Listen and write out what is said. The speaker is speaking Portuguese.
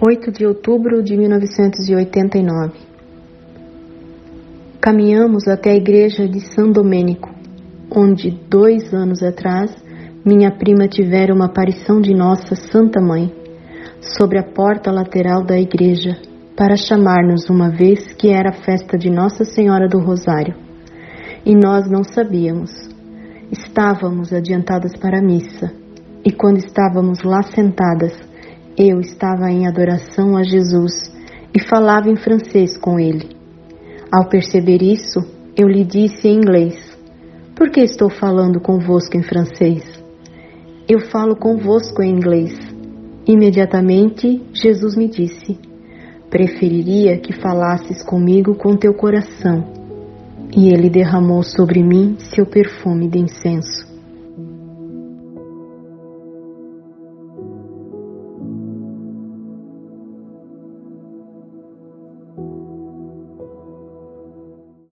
8 de outubro de 1989. Caminhamos até a igreja de São Domênico, onde dois anos atrás minha prima tivera uma aparição de Nossa Santa Mãe sobre a porta lateral da igreja para chamar-nos uma vez que era a festa de Nossa Senhora do Rosário. E nós não sabíamos. Estávamos adiantadas para a missa, e quando estávamos lá sentadas, eu estava em adoração a Jesus e falava em francês com ele. Ao perceber isso, eu lhe disse em inglês: Por que estou falando convosco em francês? Eu falo convosco em inglês. Imediatamente, Jesus me disse: Preferiria que falasses comigo com teu coração. E ele derramou sobre mim seu perfume de incenso. you.